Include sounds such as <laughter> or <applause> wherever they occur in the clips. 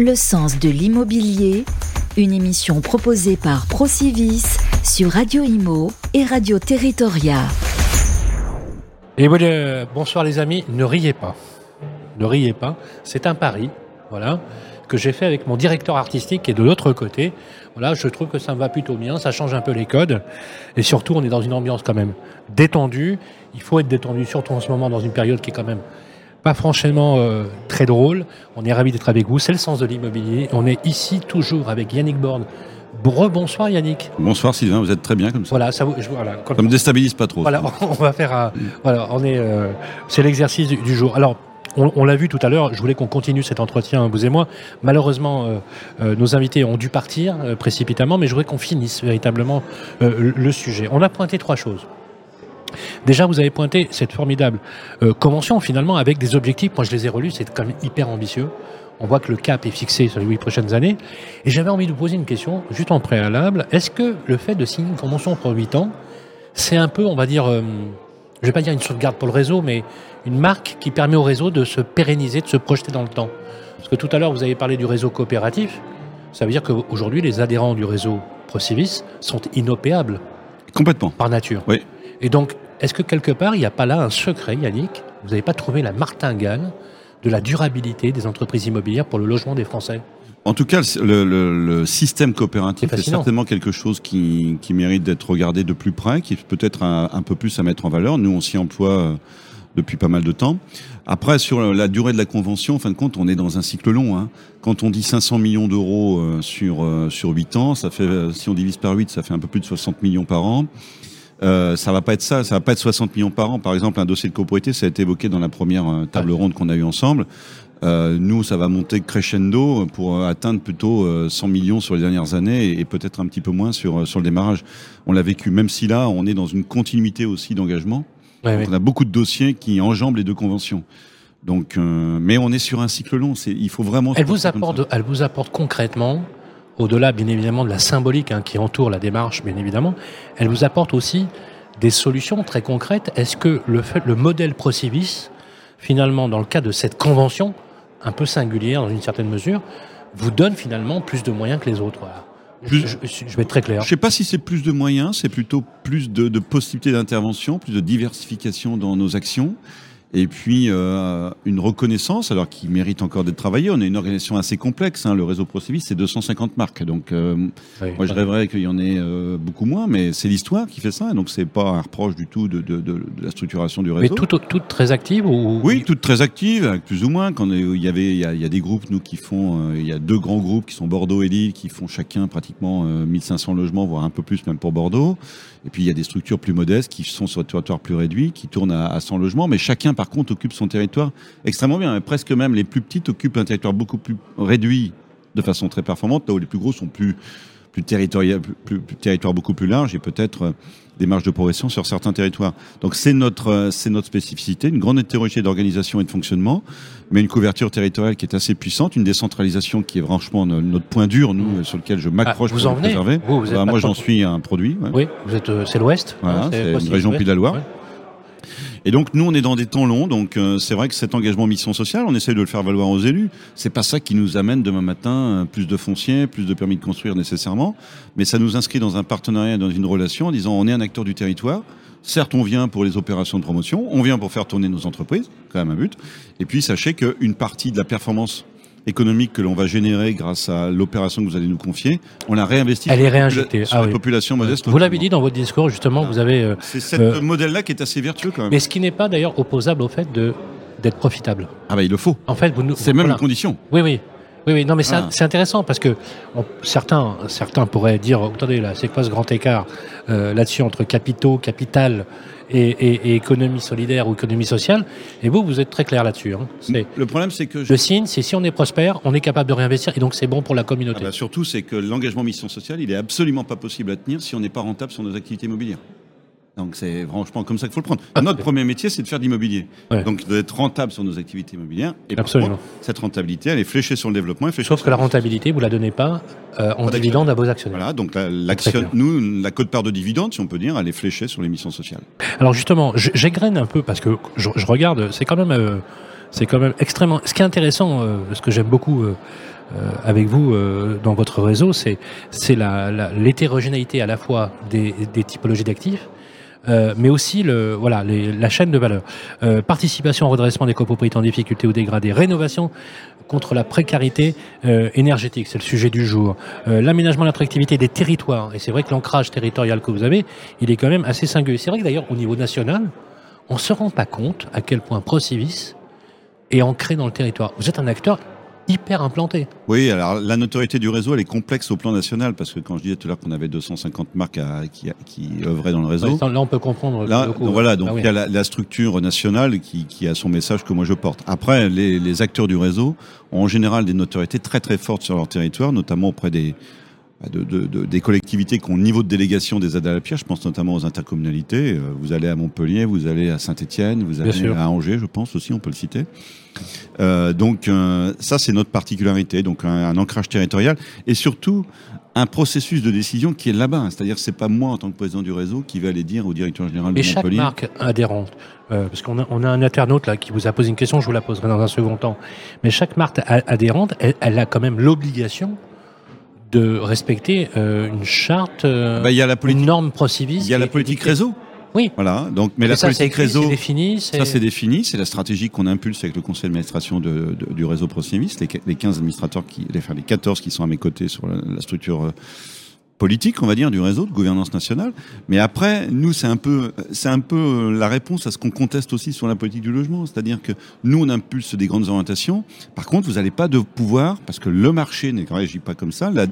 Le sens de l'immobilier, une émission proposée par Procivis sur Radio Imo et Radio Territoria. Et euh, bonsoir les amis, ne riez pas. Ne riez pas, c'est un pari, voilà, que j'ai fait avec mon directeur artistique qui est de l'autre côté. Voilà, je trouve que ça me va plutôt bien, ça change un peu les codes. Et surtout, on est dans une ambiance quand même détendue. Il faut être détendu, surtout en ce moment, dans une période qui est quand même pas franchement euh, très drôle. On est ravis d'être avec vous, c'est le sens de l'immobilier. On est ici toujours avec Yannick Borne. Bonsoir Yannick. Bonsoir Sylvain, vous êtes très bien comme ça. Voilà, ça, vous- je- voilà, comme- Ça me déstabilise pas trop. voilà, <laughs> on va faire un, voilà, on est, euh, c'est l'exercice du, du jour. Alors, on, on l'a vu tout à l'heure, je voulais qu'on continue cet entretien, vous et moi. Malheureusement, euh, euh, nos invités ont dû partir euh, précipitamment, mais je voudrais qu'on finisse véritablement le- le sujet. On a pointé trois choses. Déjà, vous avez pointé cette formidable euh, convention, finalement, avec des objectifs. Moi, je les ai relus, c'est quand même hyper ambitieux. On voit que le cap est fixé sur les huit prochaines années. Et j'avais envie de vous poser une question, juste en préalable. Est-ce que le fait de signer une convention pour huit ans, c'est un peu, on va dire, euh, je vais pas dire une sauvegarde pour le réseau, mais une marque qui permet au réseau de se pérenniser, de se projeter dans le temps? Parce que tout à l'heure, vous avez parlé du réseau coopératif. Ça veut dire qu'aujourd'hui, les adhérents du réseau Procivis sont inopéables Complètement. par nature. Oui. Et donc, est-ce que quelque part, il n'y a pas là un secret, Yannick? Vous n'avez pas trouvé la martingale de la durabilité des entreprises immobilières pour le logement des Français? En tout cas, le, le- le système coopératif C'est est certainement quelque chose qui, qui mérite d'être regardé de plus près, qui peut-être un, un peu plus à mettre en valeur. Nous, on s'y emploie euh, depuis pas mal de temps. Après, sur la durée de la convention, en fin de compte, on est dans un cycle long. hein. Quand on dit 500 millions d'euros euh, sur euh, sur 8 ans, ça fait, si on divise par 8, ça fait un peu plus de 60 millions par an. Euh, ça va pas être ça, ça va pas être 60 millions par an. Par exemple, un dossier de copropriété, ça a été évoqué dans la première euh, table ronde qu'on a eue ensemble. Euh, nous, ça va monter crescendo pour euh, atteindre plutôt euh, 100 millions sur les dernières années et, et peut-être un petit peu moins sur, euh, sur le démarrage. On l'a vécu, même si là, on est dans une continuité aussi d'engagement. On a beaucoup de dossiers qui enjambent les deux conventions. Donc, euh, mais on est sur un cycle long. Il faut vraiment. Elle vous apporte, elle vous apporte concrètement, au-delà bien évidemment de la symbolique hein, qui entoure la démarche, bien évidemment, elle vous apporte aussi des solutions très concrètes. Est-ce que le, fait, le modèle Procivis, finalement, dans le cas de cette convention, un peu singulière dans une certaine mesure, vous donne finalement plus de moyens que les autres? Voilà. Plus- je, vais être très clair. Je sais pas si c'est plus de moyens, c'est plutôt plus de, de possibilités d'intervention, plus de diversification dans nos actions. Et puis euh, une reconnaissance, alors qui mérite encore d'être travaillée. On est une organisation assez complexe. Hein. Le réseau Procivis, c'est 250 marques. Donc euh, Oui. moi, je rêverais qu'il y en ait euh, beaucoup moins, mais c'est l'histoire qui fait ça. Donc c'est pas un reproche du tout de, de, de, de la structuration du Mais réseau. toutes toutes très actives ou Oui, toutes très actives, plus ou moins. Quand il y avait, il y a, il y a des groupes nous qui font, il y a deux grands groupes qui sont Bordeaux et Lille, qui font chacun pratiquement euh, 1500 logements, voire un peu plus même pour Bordeaux. Et puis il y a des structures plus modestes qui sont sur un territoire plus réduit, qui tournent à, à 100 logements, mais chacun par contre occupe son territoire extrêmement bien. Et presque même les plus petites occupent un territoire beaucoup plus réduit de façon très performante, là où les plus gros sont plus plus territorial, plus, territoire beaucoup plus large et peut-être euh, des marges de progression sur certains territoires. Donc c'est notre euh, c'est notre spécificité, une grande hétérogénéité d'organisation et de fonctionnement, mais une couverture territoriale qui est assez puissante, une décentralisation qui est franchement no- notre point dur, nous, euh, sur lequel je m'accroche Ah, vous pour en le préserver. Vous, vous êtes Bah, moi, j'en suis un produit. ouais. Oui, vous êtes, c'est l'Ouest. Voilà, c'est une région. Pays de la Loire. Ouais. Et donc nous, on est dans des temps longs, donc euh, c'est vrai que cet engagement mission sociale, on essaie de le faire valoir aux élus. C'est pas ça qui nous amène demain matin euh, plus de foncier, plus de permis de construire nécessairement, mais ça nous inscrit dans un partenariat, dans une relation, en disant on est un acteur du territoire. Certes, on vient pour les opérations de promotion, on vient pour faire tourner nos entreprises, quand même un but. Et puis sachez qu'une partie de la performance économique que l'on va générer grâce à l'opération que vous allez nous confier, on la réinvestit Elle sur est réinjectée. sur Ah la oui. population modeste. Vous l'avez dit dans votre discours, justement, vous avez. euh, C'est ce Euh, modèle-là qui est assez vertueux quand même. mais ce qui n'est pas d'ailleurs opposable au fait de d'être profitable. Ah bah il le faut. En fait, vous nous. C'est même voilà. une condition. Oui, oui. Oui, oui, non, mais c'est Ah. c'est intéressant parce que on- certains, certains pourraient dire, attendez, là, c'est quoi ce grand écart euh, là-dessus entre capitaux, capital et, et- et économie solidaire ou économie sociale? Et vous, vous êtes très clair là-dessus. hein. Le problème, c'est que je- Le signe, c'est si on est prospère, on est capable de réinvestir et donc c'est bon pour la Ah communauté. bah, surtout, c'est que l'engagement mission sociale, il est absolument pas possible à tenir si on n'est pas rentable sur nos activités immobilières. Donc c'est franchement comme ça qu'il faut le prendre. Notre premier métier, c'est de faire de l'immobilier. Ah, Ouais. Donc d'être rentable sur nos activités immobilières. Et Absolument. contre, cette rentabilité, elle est fléchée sur le développement. et Sauf que la rentabilité, vous la donnez pas euh, en Pas dividende à vos actionnaires. Voilà, donc la, l'action, nous, la cote part de dividende, si on peut dire, elle est fléchée sur les missions sociales. Alors justement, j'égrène un peu parce que je, je regarde, c'est quand même euh, c'est quand même extrêmement. Ce qui est intéressant, euh, ce que j'aime beaucoup euh, euh, avec vous dans votre réseau, c'est c'est la, la- l'hétérogénéité à la fois des, des typologies d'actifs. Euh, mais aussi le, voilà, la chaîne de valeur. Euh, participation au redressement des copropriétés en difficulté ou dégradées, rénovation contre la précarité euh, énergétique, c'est le sujet du jour. L'aménagement de l'attractivité des territoires, et c'est vrai que l'ancrage territorial que vous avez, il est quand même assez singulier. C'est vrai que d'ailleurs, au niveau national, on ne se rend pas compte à quel point Procivis est ancré dans le territoire. Vous êtes un acteur hyper implanté. Oui, alors la notoriété du réseau, elle est complexe au plan national, parce que quand je disais tout à l'heure qu'on avait 250 marques à- qui, qui œuvraient dans le réseau, Là, on peut comprendre. Là, coup. donc voilà, donc Ah oui. il y a la, la structure nationale qui, qui a son message que moi je porte. Après, les, les acteurs du réseau ont en général des notoriétés très très fortes sur leur territoire, notamment auprès des de, de- de- des collectivités qui ont le niveau de délégation des aides à la pierre. Je pense notamment aux intercommunalités. Euh, Vous allez à Montpellier, vous allez à Saint-Étienne, vous allez à Angers, je pense aussi, on peut le citer. Euh, donc euh, ça, c'est notre particularité, donc un, un ancrage territorial et surtout un processus de décision qui est là-bas. C'est-à-dire c'est pas moi en tant que président du réseau qui va aller dire au directeur général de Et chaque Montpellier. marque adhérente, euh, parce qu'on a, on a un internaute là qui vous a posé une question, je vous la poserai dans un second temps. Mais chaque marque adhérente, elle, elle a quand même l'obligation de respecter euh, une charte, euh, Bah, y a la une norme il y a la politique réseau. Oui. Voilà. Donc, mais la ça, politique écrit, réseau, c'est défini. ça c'est défini, c'est la stratégie qu'on impulse avec le conseil d'administration de, de- du réseau Procivis, les, les 15 administrateurs qui, les, enfin, les 14 qui sont à mes côtés sur la, la structure euh, politique, on va dire, du réseau de gouvernance nationale. Mais après, nous, c'est un peu, c'est un peu euh, la réponse à ce qu'on conteste aussi sur la politique du logement. C'est-à-dire que nous, on impulse des grandes orientations. Par contre, vous n'allez pas de pouvoir, parce que le marché ne réagit pas comme ça, la,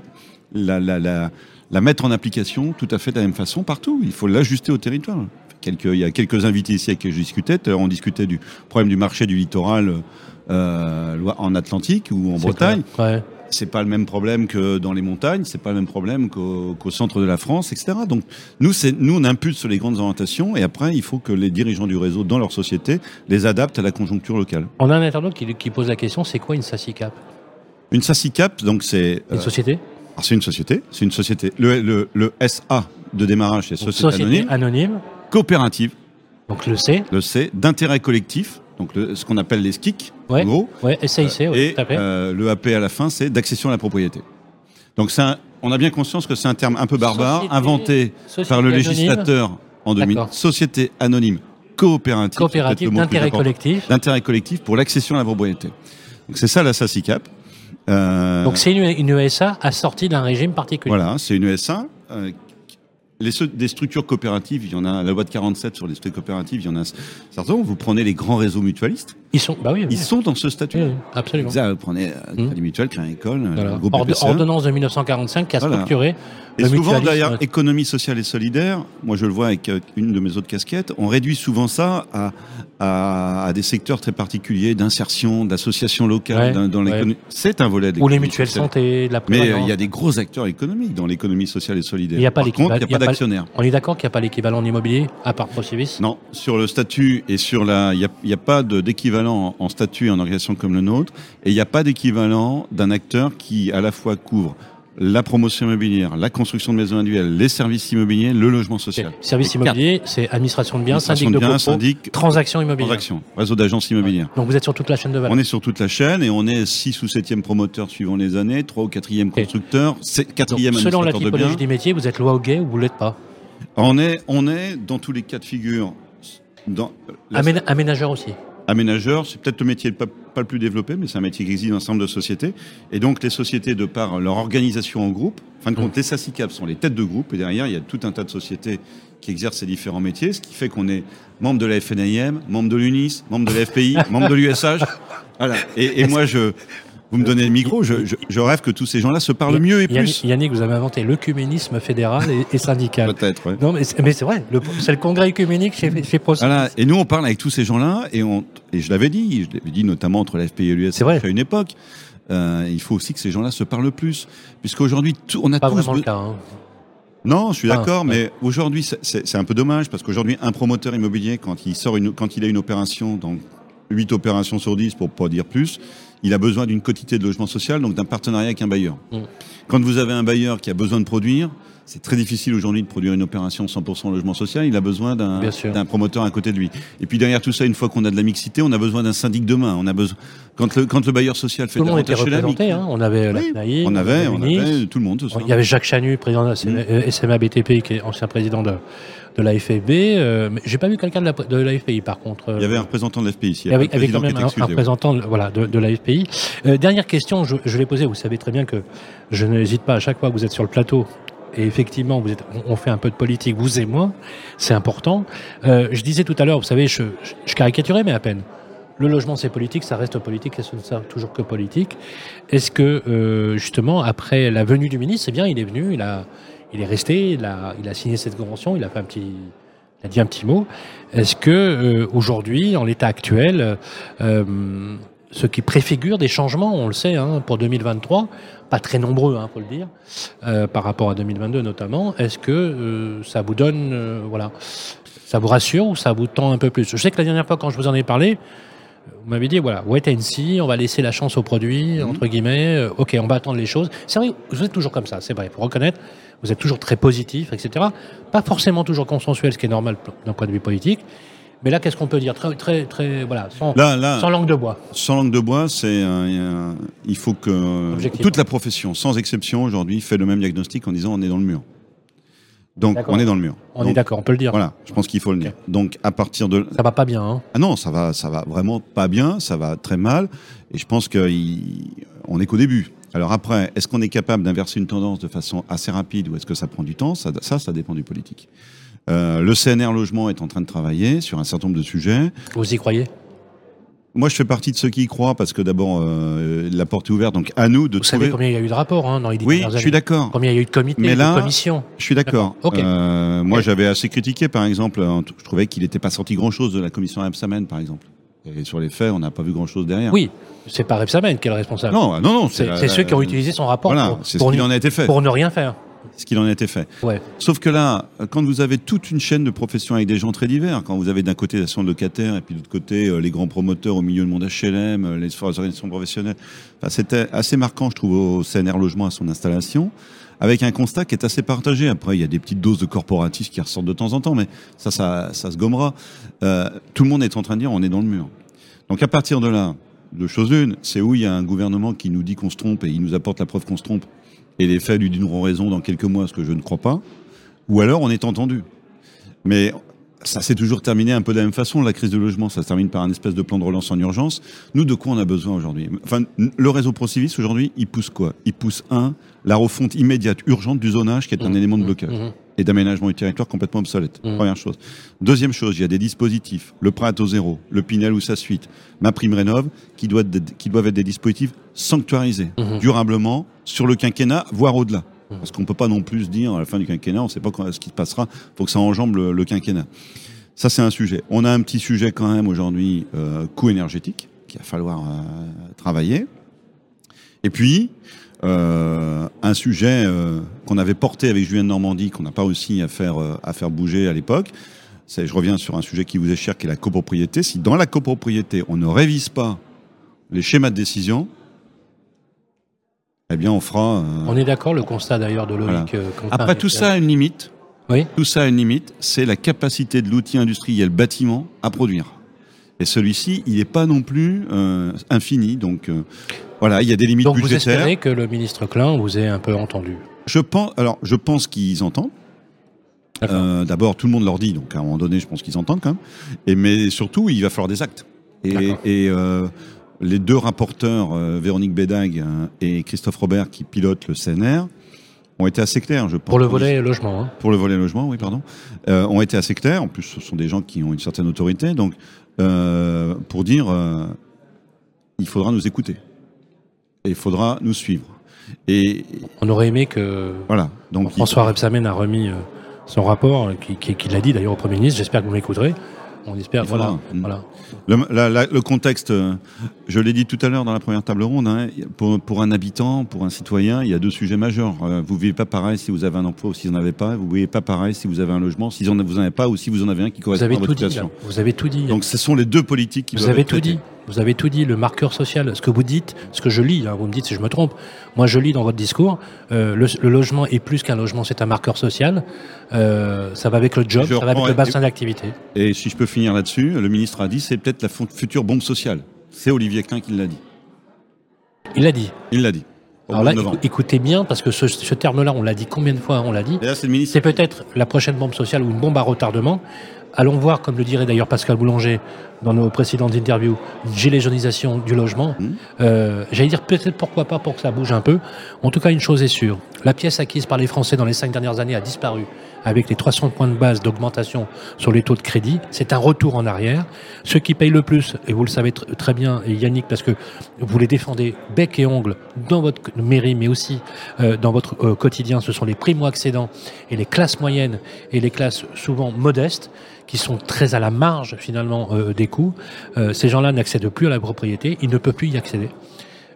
la, la, la, la mettre en application tout à fait de la même façon partout. Il faut l'ajuster au territoire. Quelques, il y a quelques invités ici avec qui je discutais. On discutait du problème du marché du littoral euh, en Atlantique ou en Bretagne. Ouais. C'est pas le même problème que dans les montagnes, c'est pas le même problème qu'au centre de la France, etc. Donc nous, nous on impulse sur les grandes orientations et après il faut que les dirigeants du réseau dans leur société les adaptent à la conjoncture locale. On a un internaute qui, qui pose la question c'est quoi une SACICAP Une SACICAP, donc c'est Une euh, société? Alors, c'est une société, c'est une société. Le, le, le SA de démarrage, c'est société, anonyme, anonyme. coopérative, Donc le C. le C d'intérêt collectif, donc le- ce qu'on appelle les SKIC, Ouais. en gros. Ouais, SAIC, ouais, et euh, le AP à la fin, c'est d'accession à la propriété. Donc on a bien conscience que c'est un terme un peu barbare, Société- inventé Société par le anonyme, législateur en 2000. D'accord. Société anonyme coopérative, Coopérative d'intérêt collectif. d'intérêt collectif pour l'accession à la propriété. Donc c'est ça la SACICAP. Euh, Donc c'est une, une ESA assortie d'un régime particulier. voilà, c'est une ESA. Les, des structures coopératives, il y en a, la loi de 47 sur les structures coopératives, il y en a certains. Vous prenez les grands réseaux mutualistes, Ils sont, bah oui, oui. ils sont dans ce statut. Oui, oui, absolument. Vous prenez euh, Mmh. Crédit Mutuel, Crédit École, euh, Voilà. groupe Ord- BPCE. ordonnance de 1945 qui a Voilà. structuré Et le souvent, d'ailleurs, économie sociale et solidaire, moi je le vois avec euh, une de mes autres casquettes, on réduit souvent ça à, à, à des secteurs très particuliers d'insertion, d'associations locales Ouais, dans, dans ouais. C'est un volet de ou les mutuelles santé, la Mais euh, il y a des gros acteurs économiques dans l'économie sociale et solidaire. Il n'y a pas pas-. On est d'accord qu'il n'y a pas l'équivalent en immobilier, à part Procivis Non, sur le statut et sur la, il n'y a, pas d'équivalent en, en statut et en organisation comme le nôtre, et il n'y a pas d'équivalent d'un acteur qui à la fois couvre la promotion immobilière, la construction de maisons individuelles, les services immobiliers, le logement social. Service Les quatre. immobilier, c'est administration de biens, syndic de biens, syndic, transactions immobilières. transactions, réseau d'agences immobilières. Donc vous êtes sur toute la chaîne de valeur. On est sur toute la chaîne et on est 6 ou 7e promoteur suivant les années, 3 ou 4e constructeur, 4e Donc, selon la typologie du métier, vous êtes loi au gay ou vous l'êtes pas. On est, on est dans tous les cas de figure. Dans la- Aména- aménageur aussi. Aménageur, c'est peut-être le métier pas, pas le plus développé, mais c'est un métier qui existe dans un certain nombre de sociétés. Et donc les sociétés, de par leur organisation en groupe, en fin de compte, les SACICAP sont les têtes de groupe, et derrière, il y a tout un tas de sociétés qui exercent ces différents métiers, ce qui fait qu'on est membre de la FNIM, membre de l'UNIS, membre de la FPI, membre de l'USH. <laughs> Voilà. Et, et moi, je, vous me donnez le micro, je, je, je rêve que tous ces gens-là se parlent mieux et Yannick, plus. Yannick, vous avez inventé l'œcuménisme fédéral et, et syndical. Peut-être, ouais. Non, mais c'est vrai, c'est le congrès œcuménique chez, chez. Voilà. Et nous, on parle avec tous ces gens-là, et, on, et je l'avais dit, je l'avais dit notamment entre la FPI et vrai. à une époque. euh, il faut aussi que ces gens-là se parlent plus, puisqu'aujourd'hui, on a Pas tous. vraiment le cas. hein. Non, je suis Ah, d'accord, ouais. mais aujourd'hui, c'est- un peu dommage parce qu'aujourd'hui, un promoteur immobilier, quand il sort une, quand il a une opération, donc 8 opérations sur 10 pour pas dire plus, il a besoin d'une quotité de logement social, donc d'un partenariat avec un bailleur. Mm. Quand vous avez un bailleur qui a besoin de produire, C'est très difficile aujourd'hui de produire une opération 100% logement social. Il a besoin d'un promoteur à côté de lui. Et puis derrière tout ça, une fois qu'on a de la mixité, on a besoin d'un syndic demain. On a besoin quand le quand le bailleur social fait Tout le monde de la était représenté. hein. On avait la Oui, CNAI, on avait, on avait tout le monde. Il y avait Jacques Chanu, président de la SMA, euh, SMA BTP, qui est ancien président de, de l'AFB. Euh, mais j'ai pas vu quelqu'un de la, de l'AFPI, par contre. Il y avait un représentant de l'FPI ici. Il y avait, quand même un, représentant de, voilà, de, de l'AFPI. Euh, dernière question, je, je l'ai posée. Vous savez très bien que je n'hésite pas à chaque fois que vous êtes sur le plateau. Et effectivement, vous êtes, on fait un peu de politique, vous et moi, c'est important. Euh, je disais tout à l'heure, vous savez, je, caricaturais, mais à peine. Le logement, c'est politique, ça reste politique, et ce ne sera toujours que politique. Est-ce que, euh, justement, après la venue du ministre, c'est bien, il est venu, il, il est resté, il a, il a signé cette convention, il a fait un petit, a dit un petit mot. Est-ce que euh, aujourd'hui, en l'état actuel, ce qui préfigure des changements, on le sait, hein, pour 2023, pas très nombreux, hein, faut le dire, euh, par rapport à 2022 notamment, est-ce que euh, ça vous donne, euh, voilà, ça vous rassure ou ça vous tend un peu plus? Je sais que la dernière fois, quand je vous en ai parlé, vous m'avez dit, voilà, wait and see, on va laisser la chance au produit, Mhm. entre guillemets, ok, on va attendre les choses. C'est vrai, vous êtes toujours comme ça, c'est vrai, pour reconnaître, vous êtes toujours très positif, etc. Pas forcément toujours consensuel, ce qui est normal d'un point de vue politique. Mais là, qu'est-ce qu'on peut dire? Très, très, très, voilà, sans, Là, là, sans langue de bois. Sans langue de bois, c'est il faut que toute la profession, sans exception aujourd'hui, fait le même diagnostic en disant on est dans le mur. Donc on est dans le mur. On Donc, est d'accord, on peut le dire. Voilà, je pense qu'il faut le dire. Donc à partir de Ça va pas bien, hein ah non, ça va, ça va vraiment pas bien, ça va très mal, et je pense qu'on est qu'au début. Alors après, est-ce qu'on est capable d'inverser une tendance de façon assez rapide ou est-ce que ça prend du temps? Ça, ça, ça dépend du politique. Euh, le CNR Logement est en train de travailler sur un certain nombre de sujets. Vous y croyez? Moi, je fais partie de ceux qui y croient parce que d'abord, euh, la porte est ouverte, donc à nous de Vous savez trouver. combien il y a eu de rapports hein, dans les Oui, je suis d'accord. Combien il y a eu de comités, Mais là, de commissions Je suis d'accord. Euh, moi, j'avais assez critiqué, par exemple. Je trouvais qu'il n'était pas sorti grand-chose de la commission Absamen, par exemple. Et sur les faits, on n'a pas vu grand-chose derrière. Oui, c'est pas Repsamen qui est le responsable. Non, non, non. c'est ceux qui ont utilisé son rapport Voilà, pour, c'est ce pour qu'il ne- en a été fait. pour ne rien faire. Ce qu'il en a été fait. Ouais. Sauf que là, quand vous avez toute une chaîne de professions avec des gens très divers, quand vous avez d'un côté l'association de locataires et puis de l'autre côté euh, les grands promoteurs au milieu du monde HLM, euh, les organisations professionnelles, enfin, c'était assez marquant, je trouve, au CNR Logement à son installation, avec un constat qui est assez partagé. Après, il y a des petites doses de corporatisme qui ressortent de temps en temps, mais ça, ça, ça se gommera. Euh, tout le monde est en train de dire on est dans le mur. Donc à partir de là, deux choses une, c'est où il y a un gouvernement qui nous dit qu'on se trompe et il nous apporte la preuve qu'on se trompe, et les faits lui donneront raison dans quelques mois, ce que je ne crois pas, ou alors on est entendu. Mais ça s'est toujours terminé un peu de la même façon, la crise de logement, ça se termine par un espèce de plan de relance en urgence. Nous, de quoi on a besoin aujourd'hui? Enfin, le réseau Procivis, aujourd'hui, il pousse quoi? Il pousse, un, la refonte immédiate, urgente du zonage, qui est un Mmh, élément de mmh, blocage mmh. Et d'aménagement du territoire complètement obsolète. Mhm. Première chose. Deuxième chose, il y a des dispositifs, le prêt à taux zéro, le Pinel ou sa suite, ma prime rénov, qui, doit être- qui doivent être des dispositifs sanctuarisés, Mhm. durablement, sur le quinquennat, voire au-delà. Mhm. Parce qu'on peut pas non plus dire, à la fin du quinquennat, on ne sait pas quand- ce qui se passera, faut que ça enjambe le, le quinquennat. Ça, c'est un sujet. On a un petit sujet quand même aujourd'hui, euh, coût énergétique, qu'il va falloir euh, travailler. Et puis, un sujet euh, qu'on avait porté avec Julien de Normandie, qu'on n'a pas réussi à faire, euh, à faire bouger à l'époque. Je reviens sur un sujet qui vous est cher, qui est la copropriété. Si dans la copropriété, on ne révise pas les schémas de décision, eh bien, on fera. euh, On est d'accord, le constat d'ailleurs de Loïc. Voilà. euh, Après, tout ça a une limite. Oui. Tout ça a une limite. C'est la capacité de l'outil industriel bâtiment à produire. Et celui-ci, il n'est pas non plus euh, infini. Donc, euh, voilà, il y a des limites Donc vous budgétaires. espérez que le ministre Klein vous ait un peu entendu Je pense, alors, je pense qu'ils entendent. Euh, D'abord, tout le monde leur dit, donc à un moment donné, je pense qu'ils entendent quand même. Et mais surtout, il va falloir des actes. Et, euh, les deux rapporteurs, euh, Véronique Bédag euh, et Christophe Robert, qui pilotent le CNR, ont été assez clairs, je pense. Pour le volet logement. hein. Pour le volet logement, oui, pardon. Ont été assez clairs. En plus, ce sont des gens qui ont une certaine autorité. Donc, pour dire, il faudra nous écouter. Et il faudra nous suivre. Et On aurait aimé que voilà. Donc, il- François Rebsamen a remis euh, son rapport, euh, qui, qui, qui l'a dit d'ailleurs au Premier ministre. J'espère que vous m'écouterez. On espère. Voilà. Voilà. Le, la- la- le contexte, euh, je l'ai dit tout à l'heure dans la première table ronde, hein, pour, pour un habitant, pour un citoyen, il y a deux sujets majeurs. Vous vivez pas pareil si vous avez un emploi ou si vous n'en avez pas. Vous vivez pas pareil si vous avez un logement, si vous n'en avez pas ou si vous en avez un qui correspond à votre dit. situation. Vous avez tout dit. Donc ce sont les deux politiques qui vous doivent avez être tout traitées. dit. Vous avez tout dit, le marqueur social, ce que vous dites, ce que je lis, hein, vous me dites si je me trompe. Moi, je lis dans votre discours, euh, le, logement est plus qu'un logement, c'est un marqueur social. Euh, ça va avec le job, ça va avec le bassin d'activité. Et si je peux finir là-dessus, le ministre a dit, c'est peut-être la future bombe sociale. C'est Olivier Klein qui l'a dit. Il l'a dit. Il l'a dit. Alors là, écoutez bien, parce que ce, ce terme-là, on l'a dit combien de fois On l'a dit. C'est peut-être la prochaine bombe sociale ou une bombe à retardement. Allons voir, comme le dirait d'ailleurs Pascal Boulanger dans nos précédentes interviews, une géléjonisation du logement. Mmh. Euh, J'allais dire peut-être pourquoi pas pour que ça bouge un peu. En tout cas, une chose est sûre, la pièce acquise par les Français dans les cinq dernières années a disparu avec les 300 points de base d'augmentation sur les taux de crédit. C'est un retour en arrière. Ceux qui payent le plus, et vous le savez très bien, et Yannick, parce que vous les défendez bec et ongle dans votre mairie, mais aussi euh, dans votre euh, quotidien, ce sont les primo-accédants et les classes moyennes et les classes souvent modestes qui sont très à la marge finalement euh, des coûts. ces gens-là n'accèdent plus à la propriété, ils ne peuvent plus y accéder.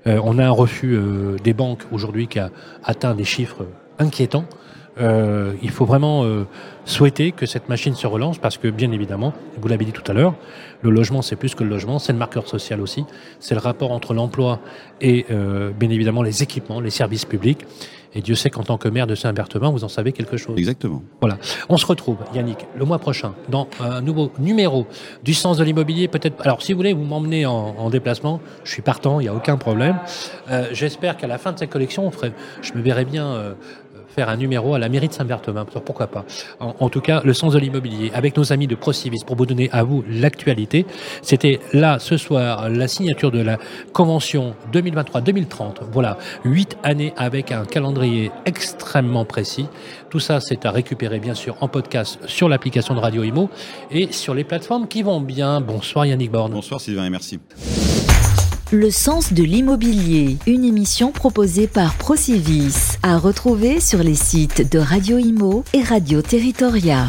on a un refus des banques aujourd'hui qui a atteint des chiffres inquiétants. Euh, il faut vraiment euh, souhaiter que cette machine se relance parce que, bien évidemment, vous l'avez dit tout à l'heure, le logement, c'est plus que le logement, c'est le marqueur social aussi. C'est le rapport entre l'emploi et, euh, bien évidemment, les équipements, les services publics. Et Dieu sait qu'en tant que maire de Saint-Berthevin, vous en savez quelque chose. Exactement. Voilà. On se retrouve, Yannick, le mois prochain, dans un nouveau numéro du sens de l'immobilier. Peut-être. Alors, si vous voulez, vous m'emmenez en, déplacement. Je suis partant, il n'y a aucun problème. J'espère qu'à la fin de cette collection, on ferait, je me verrai bien faire un numéro à la mairie de Saint-Berthevin. Pourquoi pas en, tout cas, le sens de l'immobilier, avec nos amis de Procivis, pour vous donner à vous l'actualité. C'était là, ce soir, la signature de la convention 2023-2030. Voilà, huit années avec un calendrier extrêmement précis. Tout ça, c'est à récupérer, bien sûr, en podcast sur l'application de Radio Imo et sur les plateformes qui vont bien. Bonsoir Yannick Borne. Bonsoir Sylvain et merci. Le sens de l'immobilier, une émission proposée par Procivis, à retrouver sur les sites de Radio Imo et Radio Territoria.